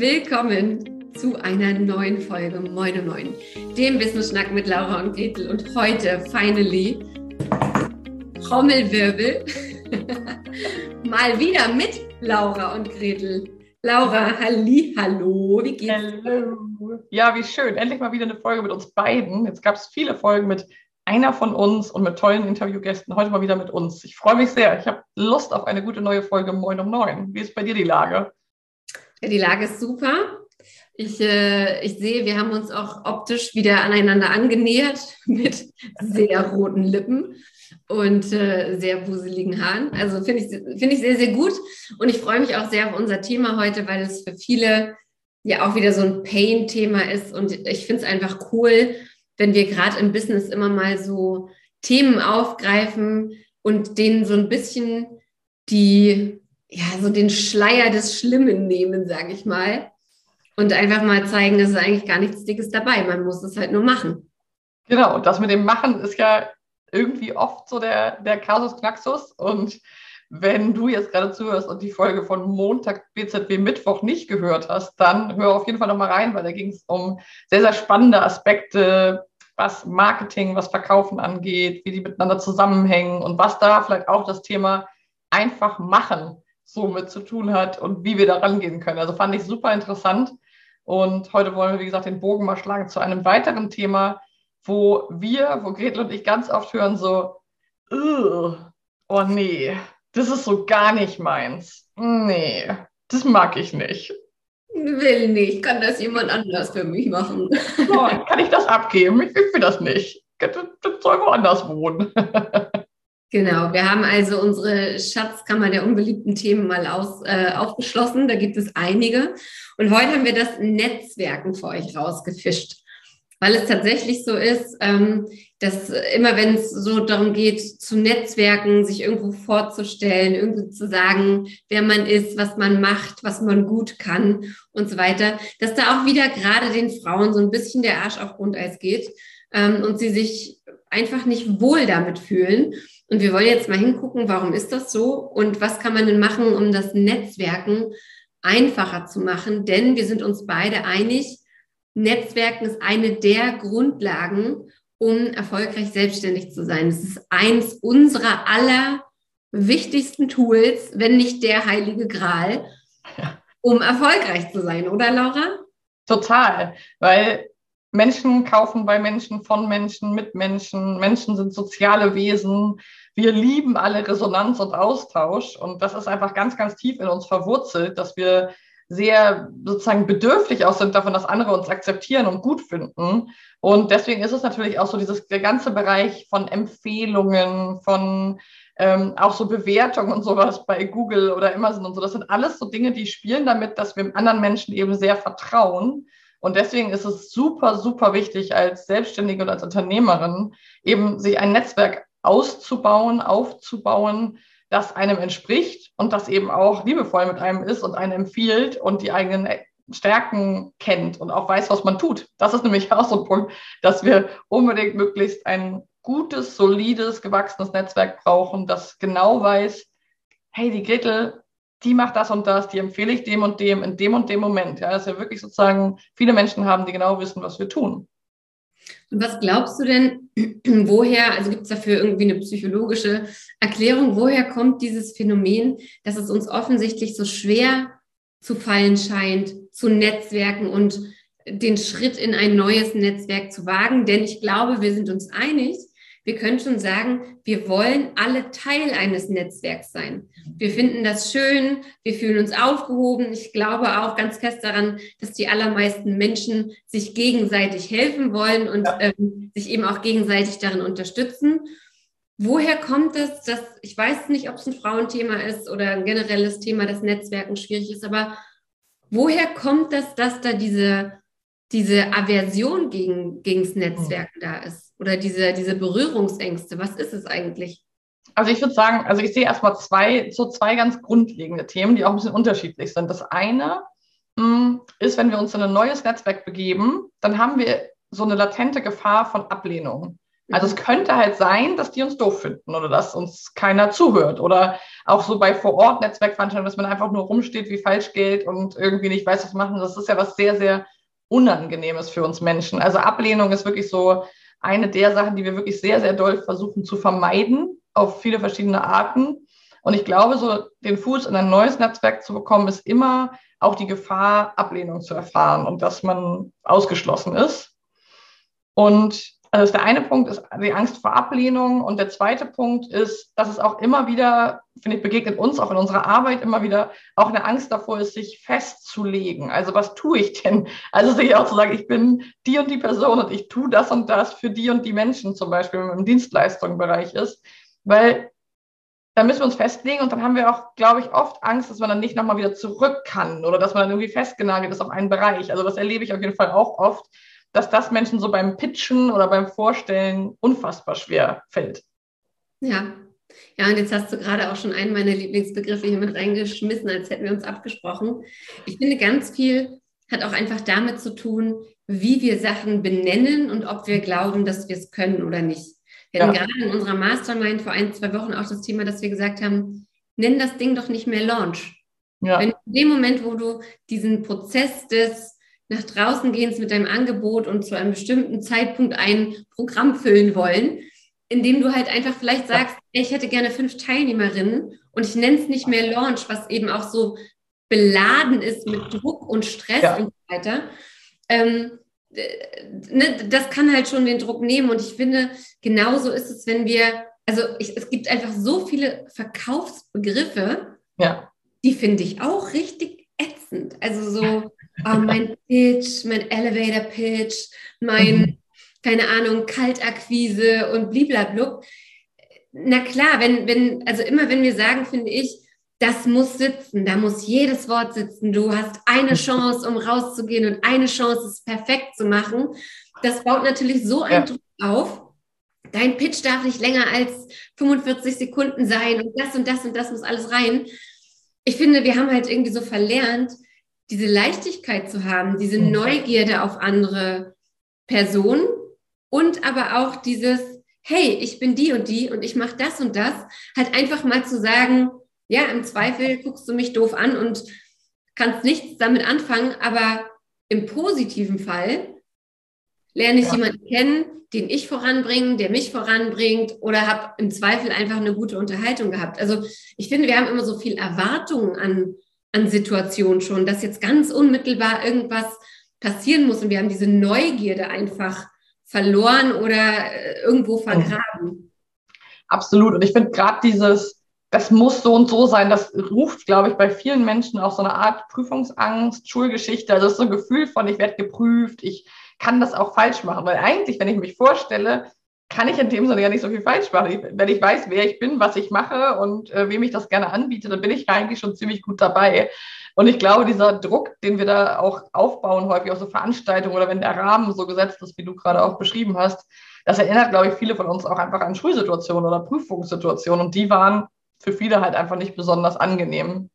Willkommen zu einer neuen Folge Moin Moin, dem Business Schnack mit Laura und Gretel. Und heute, finally, Trommelwirbel, mal wieder mit Laura und Gretel. Laura, halli, hallo, wie geht's? Hallo. Ja, wie schön. Endlich mal wieder eine Folge mit uns beiden. Jetzt gab es viele Folgen mit einer von uns und mit tollen Interviewgästen. Heute mal wieder mit uns. Ich freue mich sehr. Ich habe Lust auf eine gute neue Folge Moin um Neun. Wie ist bei dir die Lage? Die Lage ist super. Ich, äh, ich sehe, wir haben uns auch optisch wieder aneinander angenähert mit sehr roten Lippen und äh, sehr wuseligen Haaren. Also finde ich, find ich sehr, sehr gut. Und ich freue mich auch sehr auf unser Thema heute, weil es für viele ja auch wieder so ein Pain-Thema ist. Und ich finde es einfach cool, wenn wir gerade im Business immer mal so Themen aufgreifen und denen so ein bisschen die, ja, so den Schleier des Schlimmen nehmen, sage ich mal. Und einfach mal zeigen, es ist eigentlich gar nichts Dickes dabei. Man muss es halt nur machen. Genau, das mit dem Machen ist ja irgendwie oft so der, der Kasus Knaxus. Und wenn du jetzt gerade zuhörst und die Folge von Montag BZW Mittwoch nicht gehört hast, dann hör auf jeden Fall nochmal rein, weil da ging es um sehr, sehr spannende Aspekte, was Marketing, was Verkaufen angeht, wie die miteinander zusammenhängen und was da vielleicht auch das Thema einfach machen so mit zu tun hat und wie wir da rangehen können. Also fand ich super interessant. Und heute wollen wir, wie gesagt, den Bogen mal schlagen zu einem weiteren Thema, wo wir, wo Gretel und ich ganz oft hören so, oh nee, das ist so gar nicht meins. Nee, das mag ich nicht. Will nicht. Kann das jemand anders für mich machen? Oh, kann ich das abgeben? Ich will das nicht. Das soll woanders wohnen. Genau, wir haben also unsere Schatzkammer der unbeliebten Themen mal aus, äh, aufgeschlossen. Da gibt es einige. Und heute haben wir das Netzwerken für euch rausgefischt weil es tatsächlich so ist, ähm, dass immer wenn es so darum geht, zu Netzwerken, sich irgendwo vorzustellen, irgendwie zu sagen, wer man ist, was man macht, was man gut kann und so weiter, dass da auch wieder gerade den Frauen so ein bisschen der Arsch auf Grundeis geht ähm, und sie sich einfach nicht wohl damit fühlen. Und wir wollen jetzt mal hingucken, warum ist das so und was kann man denn machen, um das Netzwerken einfacher zu machen? Denn wir sind uns beide einig, Netzwerken ist eine der Grundlagen, um erfolgreich selbstständig zu sein. Es ist eins unserer aller wichtigsten Tools, wenn nicht der heilige Gral, um erfolgreich zu sein, oder Laura? Total, weil Menschen kaufen bei Menschen, von Menschen, mit Menschen. Menschen sind soziale Wesen. Wir lieben alle Resonanz und Austausch. Und das ist einfach ganz, ganz tief in uns verwurzelt, dass wir sehr sozusagen bedürftig auch sind davon, dass andere uns akzeptieren und gut finden. Und deswegen ist es natürlich auch so dieses, der ganze Bereich von Empfehlungen, von ähm, auch so Bewertungen und sowas bei Google oder Amazon und so. Das sind alles so Dinge, die spielen damit, dass wir anderen Menschen eben sehr vertrauen. Und deswegen ist es super, super wichtig als Selbstständige und als Unternehmerin eben sich ein Netzwerk auszubauen, aufzubauen, das einem entspricht und das eben auch liebevoll mit einem ist und einen empfiehlt und die eigenen Stärken kennt und auch weiß, was man tut. Das ist nämlich auch so ein Punkt, dass wir unbedingt möglichst ein gutes, solides, gewachsenes Netzwerk brauchen, das genau weiß, hey, die Gretel, die macht das und das, die empfehle ich dem und dem in dem und dem Moment. Ja, dass wir wirklich sozusagen viele Menschen haben, die genau wissen, was wir tun. Und was glaubst du denn, woher, also gibt es dafür irgendwie eine psychologische Erklärung, woher kommt dieses Phänomen, dass es uns offensichtlich so schwer zu fallen scheint, zu Netzwerken und den Schritt in ein neues Netzwerk zu wagen? Denn ich glaube, wir sind uns einig, wir können schon sagen, wir wollen alle Teil eines Netzwerks sein. Wir finden das schön, wir fühlen uns aufgehoben. Ich glaube auch ganz fest daran, dass die allermeisten Menschen sich gegenseitig helfen wollen und ja. ähm, sich eben auch gegenseitig darin unterstützen. Woher kommt es, dass ich weiß nicht, ob es ein Frauenthema ist oder ein generelles Thema, das Netzwerken schwierig ist, aber woher kommt es, dass da diese, diese Aversion gegen, gegens Netzwerken da ist? Oder diese, diese Berührungsängste? Was ist es eigentlich? Also ich würde sagen, also ich sehe erstmal zwei, so zwei ganz grundlegende Themen, die auch ein bisschen unterschiedlich sind. Das eine mh, hm, ist, wenn wir uns in ein neues Netzwerk begeben, dann haben wir so eine latente Gefahr von Ablehnung. Also es könnte halt sein, dass die uns doof finden oder dass uns keiner zuhört oder auch so bei Vor-Ort-Netzwerkveranstaltungen, dass man einfach nur rumsteht wie Falschgeld und irgendwie nicht weiß, was machen. Das ist ja was sehr, sehr Unangenehmes für uns Menschen. Also Ablehnung ist wirklich so eine der Sachen, die wir wirklich sehr, sehr doll versuchen zu vermeiden auf viele verschiedene Arten. Und ich glaube, so den Fuß in ein neues Netzwerk zu bekommen, ist immer auch die Gefahr, Ablehnung zu erfahren und dass man ausgeschlossen ist. Und also der eine Punkt ist die Angst vor Ablehnung und der zweite Punkt ist, dass es auch immer wieder, finde ich, begegnet uns auch in unserer Arbeit immer wieder auch eine Angst davor ist, sich festzulegen. Also was tue ich denn? Also sich auch zu sagen, ich bin die und die Person und ich tue das und das für die und die Menschen zum Beispiel, wenn man im Dienstleistungsbereich ist, weil dann müssen wir uns festlegen und dann haben wir auch, glaube ich, oft Angst, dass man dann nicht nochmal wieder zurück kann oder dass man dann irgendwie festgenagelt ist auf einen Bereich. Also das erlebe ich auf jeden Fall auch oft, dass das Menschen so beim Pitchen oder beim Vorstellen unfassbar schwer fällt. Ja. Ja, und jetzt hast du gerade auch schon einen meiner Lieblingsbegriffe hier mit reingeschmissen, als hätten wir uns abgesprochen. Ich finde, ganz viel hat auch einfach damit zu tun, wie wir Sachen benennen und ob wir glauben, dass wir es können oder nicht. Wir hatten ja. gerade in unserer Mastermind vor ein, zwei Wochen auch das Thema, dass wir gesagt haben, nenn das Ding doch nicht mehr Launch. Ja. Wenn in dem Moment, wo du diesen Prozess des nach draußen gehens mit deinem Angebot und zu einem bestimmten Zeitpunkt ein Programm füllen wollen, indem du halt einfach vielleicht sagst, ich hätte gerne fünf Teilnehmerinnen und ich nenne es nicht mehr Launch, was eben auch so beladen ist mit Druck und Stress ja. und so weiter. Ähm, ne, das kann halt schon den Druck nehmen und ich finde, genauso ist es, wenn wir, also ich, es gibt einfach so viele Verkaufsbegriffe, ja. die finde ich auch richtig ätzend. Also so, oh, mein Pitch, mein Elevator Pitch, mein, mhm. keine Ahnung, Kaltakquise und bliblablub. Na klar, wenn, wenn, also immer wenn wir sagen, finde ich, das muss sitzen, da muss jedes Wort sitzen. Du hast eine Chance, um rauszugehen und eine Chance, es perfekt zu machen. Das baut natürlich so einen ja. Druck auf. Dein Pitch darf nicht länger als 45 Sekunden sein und das und das und das muss alles rein. Ich finde, wir haben halt irgendwie so verlernt, diese Leichtigkeit zu haben, diese mhm. Neugierde auf andere Personen und aber auch dieses, hey, ich bin die und die und ich mache das und das, halt einfach mal zu sagen, ja, im Zweifel guckst du mich doof an und kannst nichts damit anfangen, aber im positiven Fall lerne ich ja. jemanden kennen, den ich voranbringe, der mich voranbringt oder habe im Zweifel einfach eine gute Unterhaltung gehabt. Also ich finde, wir haben immer so viel Erwartungen an an Situationen schon, dass jetzt ganz unmittelbar irgendwas passieren muss und wir haben diese Neugierde einfach verloren oder äh, irgendwo vergraben. Absolut. Und ich finde gerade dieses, das muss so und so sein, das ruft, glaube ich, bei vielen Menschen auch so eine Art Prüfungsangst, Schulgeschichte. Also das ist so ein Gefühl von, ich werde geprüft, ich kann das auch falsch machen. Weil eigentlich, wenn ich mich vorstelle, kann ich in dem Sinne ja nicht so viel falsch machen. Wenn ich weiß, wer ich bin, was ich mache und äh, wem ich das gerne anbiete, dann bin ich eigentlich schon ziemlich gut dabei. Und ich glaube, dieser Druck, den wir da auch aufbauen, häufig auf so Veranstaltungen oder wenn der Rahmen so gesetzt ist, wie du gerade auch beschrieben hast, das erinnert, glaube ich, viele von uns auch einfach an Schulsituationen oder Prüfungssituationen. Und die waren für viele halt einfach nicht besonders angenehm.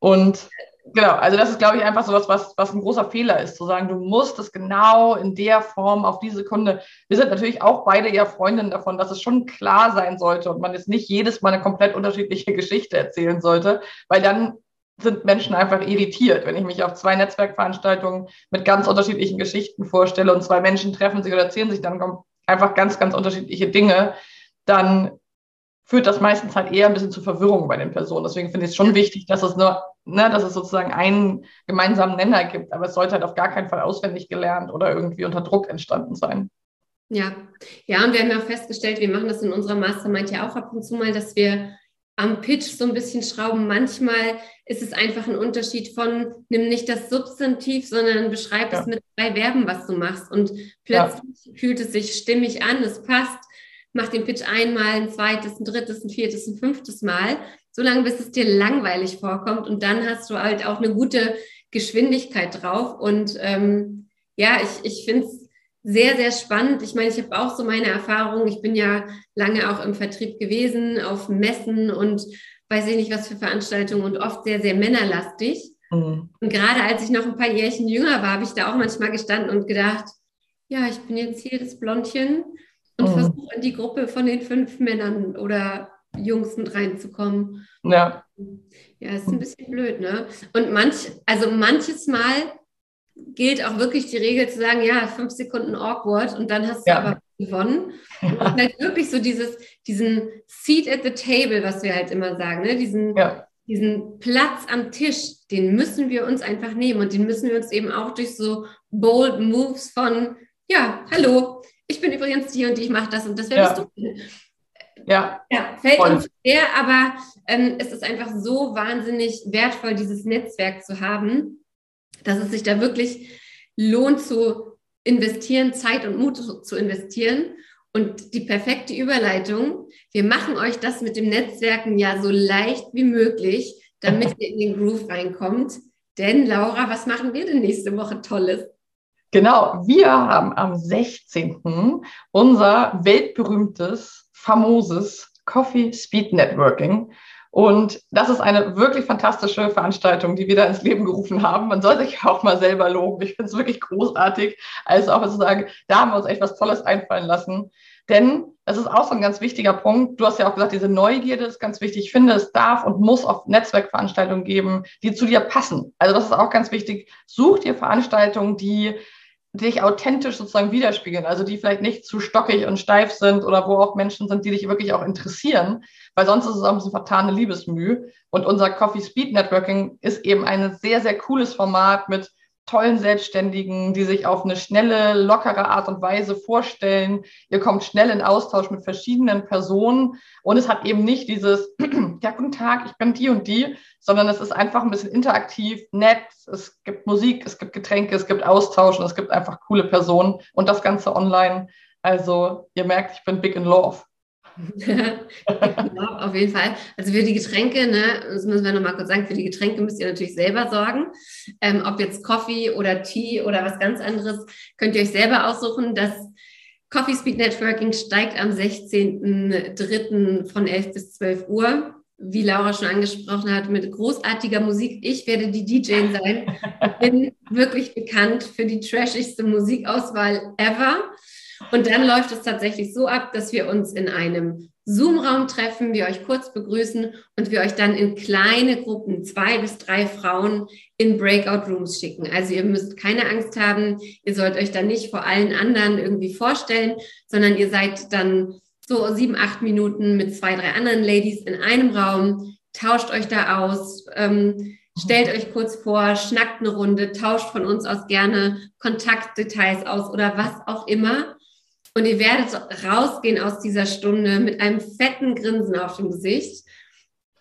Und Genau, also das ist, glaube ich, einfach so was, was, ein großer Fehler ist, zu sagen, du musst es genau in der Form auf diese Kunde. Wir sind natürlich auch beide eher Freundinnen davon, dass es schon klar sein sollte und man jetzt nicht jedes Mal eine komplett unterschiedliche Geschichte erzählen sollte, weil dann sind Menschen einfach irritiert. Wenn ich mich auf zwei Netzwerkveranstaltungen mit ganz unterschiedlichen Geschichten vorstelle und zwei Menschen treffen sich oder erzählen sich dann einfach ganz, ganz unterschiedliche Dinge, dann führt das meistens halt eher ein bisschen zu Verwirrung bei den Personen. Deswegen finde ich es schon wichtig, dass es nur, ne, dass es sozusagen einen gemeinsamen Nenner gibt. Aber es sollte halt auf gar keinen Fall auswendig gelernt oder irgendwie unter Druck entstanden sein. Ja, ja, und wir haben ja auch festgestellt, wir machen das in unserer Mastermind ja auch ab und zu mal, dass wir am Pitch so ein bisschen schrauben. Manchmal ist es einfach ein Unterschied von, nimm nicht das Substantiv, sondern beschreib ja. es mit drei Verben, was du machst. Und plötzlich ja. fühlt es sich stimmig an, es passt mach den Pitch einmal, ein zweites, ein drittes, ein viertes, ein fünftes Mal, solange bis es dir langweilig vorkommt und dann hast du halt auch eine gute Geschwindigkeit drauf und ähm, ja, ich, ich finde es sehr, sehr spannend. Ich meine, ich habe auch so meine Erfahrungen. Ich bin ja lange auch im Vertrieb gewesen, auf Messen und weiß ich nicht, was für Veranstaltungen und oft sehr, sehr männerlastig. Mhm. Und gerade als ich noch ein paar Jährchen jünger war, habe ich da auch manchmal gestanden und gedacht, ja, ich bin jetzt hier das Blondchen und mhm. versuche in die Gruppe von den fünf Männern oder Jungs mit reinzukommen. Ja. Ja, ist ein bisschen blöd, ne? Und manch, also manches Mal gilt auch wirklich die Regel zu sagen, ja, fünf Sekunden awkward und dann hast du ja. aber gewonnen. Und halt wirklich so dieses, diesen Seat at the table, was wir halt immer sagen, ne? diesen, ja. diesen Platz am Tisch, den müssen wir uns einfach nehmen und den müssen wir uns eben auch durch so bold Moves von, ja, hallo, ich bin übrigens die und die, ich mache das und das, wer ja. bist du? Ja. ja, fällt Voll. uns schwer, aber ähm, es ist einfach so wahnsinnig wertvoll, dieses Netzwerk zu haben, dass es sich da wirklich lohnt zu investieren, Zeit und Mut zu investieren. Und die perfekte Überleitung, wir machen euch das mit dem Netzwerken ja so leicht wie möglich, damit ihr in den Groove reinkommt. Denn Laura, was machen wir denn nächste Woche Tolles? Genau, wir haben am 16. unser weltberühmtes, famoses Coffee Speed Networking. Und das ist eine wirklich fantastische Veranstaltung, die wir da ins Leben gerufen haben. Man soll sich auch mal selber loben. Ich finde es wirklich großartig. Also auch zu sagen, da haben wir uns echt was Tolles einfallen lassen. Denn das ist auch so ein ganz wichtiger Punkt. Du hast ja auch gesagt, diese Neugierde ist ganz wichtig. Ich finde, es darf und muss auch Netzwerkveranstaltungen geben, die zu dir passen. Also das ist auch ganz wichtig. Such dir Veranstaltungen, die dich authentisch sozusagen widerspiegeln, also die vielleicht nicht zu stockig und steif sind oder wo auch Menschen sind, die dich wirklich auch interessieren, weil sonst ist es auch ein bisschen vertane Liebesmüh. Und unser Coffee Speed Networking ist eben ein sehr, sehr cooles Format mit tollen Selbstständigen, die sich auf eine schnelle, lockere Art und Weise vorstellen. Ihr kommt schnell in Austausch mit verschiedenen Personen und es hat eben nicht dieses, ja, guten Tag, ich bin die und die, sondern es ist einfach ein bisschen interaktiv, nett, es gibt Musik, es gibt Getränke, es gibt Austausch und es gibt einfach coole Personen und das Ganze online. Also ihr merkt, ich bin big in love. genau, auf jeden Fall. Also für die Getränke, ne, das müssen wir nochmal kurz sagen, für die Getränke müsst ihr natürlich selber sorgen. Ähm, ob jetzt Coffee oder Tee oder was ganz anderes, könnt ihr euch selber aussuchen. Das Coffee Speed Networking steigt am 16.03. von 11 bis 12 Uhr. Wie Laura schon angesprochen hat, mit großartiger Musik. Ich werde die DJ sein. Ich bin wirklich bekannt für die trashigste Musikauswahl ever. Und dann läuft es tatsächlich so ab, dass wir uns in einem Zoom-Raum treffen, wir euch kurz begrüßen und wir euch dann in kleine Gruppen, zwei bis drei Frauen, in Breakout-Rooms schicken. Also ihr müsst keine Angst haben, ihr sollt euch dann nicht vor allen anderen irgendwie vorstellen, sondern ihr seid dann so sieben, acht Minuten mit zwei, drei anderen Ladies in einem Raum, tauscht euch da aus, ähm, stellt euch kurz vor, schnackt eine Runde, tauscht von uns aus gerne Kontaktdetails aus oder was auch immer. Und ihr werdet rausgehen aus dieser Stunde mit einem fetten Grinsen auf dem Gesicht,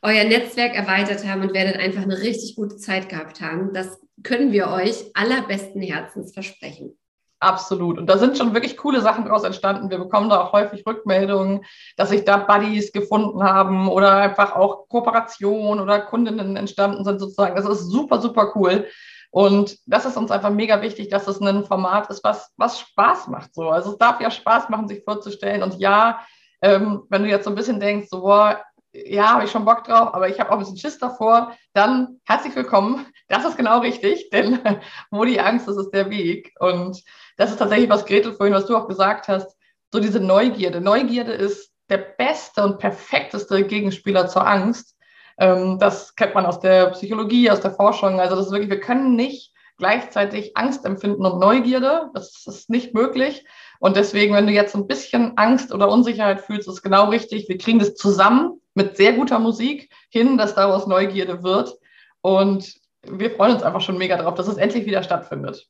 euer Netzwerk erweitert haben und werdet einfach eine richtig gute Zeit gehabt haben. Das können wir euch allerbesten Herzens versprechen. Absolut. Und da sind schon wirklich coole Sachen daraus entstanden. Wir bekommen da auch häufig Rückmeldungen, dass sich da Buddies gefunden haben oder einfach auch Kooperationen oder Kundinnen entstanden sind sozusagen. Das ist super, super cool. Und das ist uns einfach mega wichtig, dass es ein Format ist, was, was Spaß macht. So. Also es darf ja Spaß machen, sich vorzustellen. Und ja, ähm, wenn du jetzt so ein bisschen denkst, so, boah, ja, habe ich schon Bock drauf, aber ich habe auch ein bisschen Schiss davor, dann herzlich willkommen. Das ist genau richtig, denn wo die Angst ist, ist der Weg. Und das ist tatsächlich, was Gretel vorhin, was du auch gesagt hast, so diese Neugierde. Neugierde ist der beste und perfekteste Gegenspieler zur Angst. Ähm, das kennt man aus der Psychologie, aus der Forschung. Also das ist wirklich, wir können nicht gleichzeitig Angst empfinden und Neugierde. Das ist nicht möglich. Und deswegen, wenn du jetzt ein bisschen Angst oder Unsicherheit fühlst, ist genau richtig. Wir kriegen das zusammen mit sehr guter Musik hin, dass daraus Neugierde wird. Und wir freuen uns einfach schon mega drauf, dass es endlich wieder stattfindet.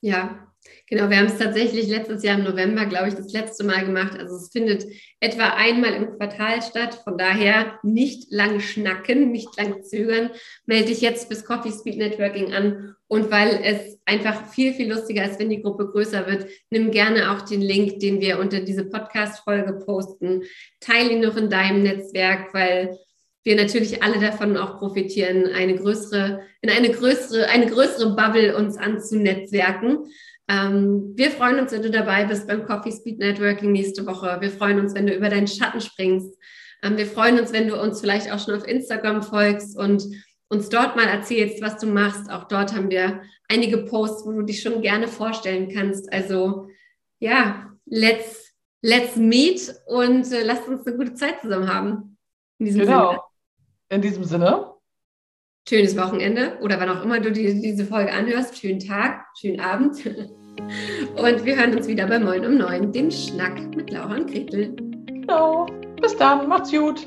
Ja, Genau, wir haben es tatsächlich letztes Jahr im November, glaube ich, das letzte Mal gemacht. Also es findet etwa einmal im Quartal statt. Von daher nicht lang schnacken, nicht lang zögern. Melde dich jetzt bis Coffee Speed Networking an. Und weil es einfach viel, viel lustiger ist, wenn die Gruppe größer wird, nimm gerne auch den Link, den wir unter diese Podcast-Folge posten. Teile ihn noch in deinem Netzwerk, weil wir natürlich alle davon auch profitieren, eine größere, in eine größere, eine größere Bubble uns anzunetzwerken. Ähm, wir freuen uns, wenn du dabei bist beim Coffee Speed Networking nächste Woche. Wir freuen uns, wenn du über deinen Schatten springst. Ähm, wir freuen uns, wenn du uns vielleicht auch schon auf Instagram folgst und uns dort mal erzählst, was du machst. Auch dort haben wir einige Posts, wo du dich schon gerne vorstellen kannst. Also ja, let's let's meet und äh, lasst uns eine gute Zeit zusammen haben. In diesem genau. Sinne. In diesem Sinne. Schönes Wochenende oder wann auch immer du die, diese Folge anhörst. Schönen Tag, schönen Abend. Und wir hören uns wieder bei Moin um Neun, dem Schnack mit Laura und Gretel. Genau. Bis dann. Macht's gut.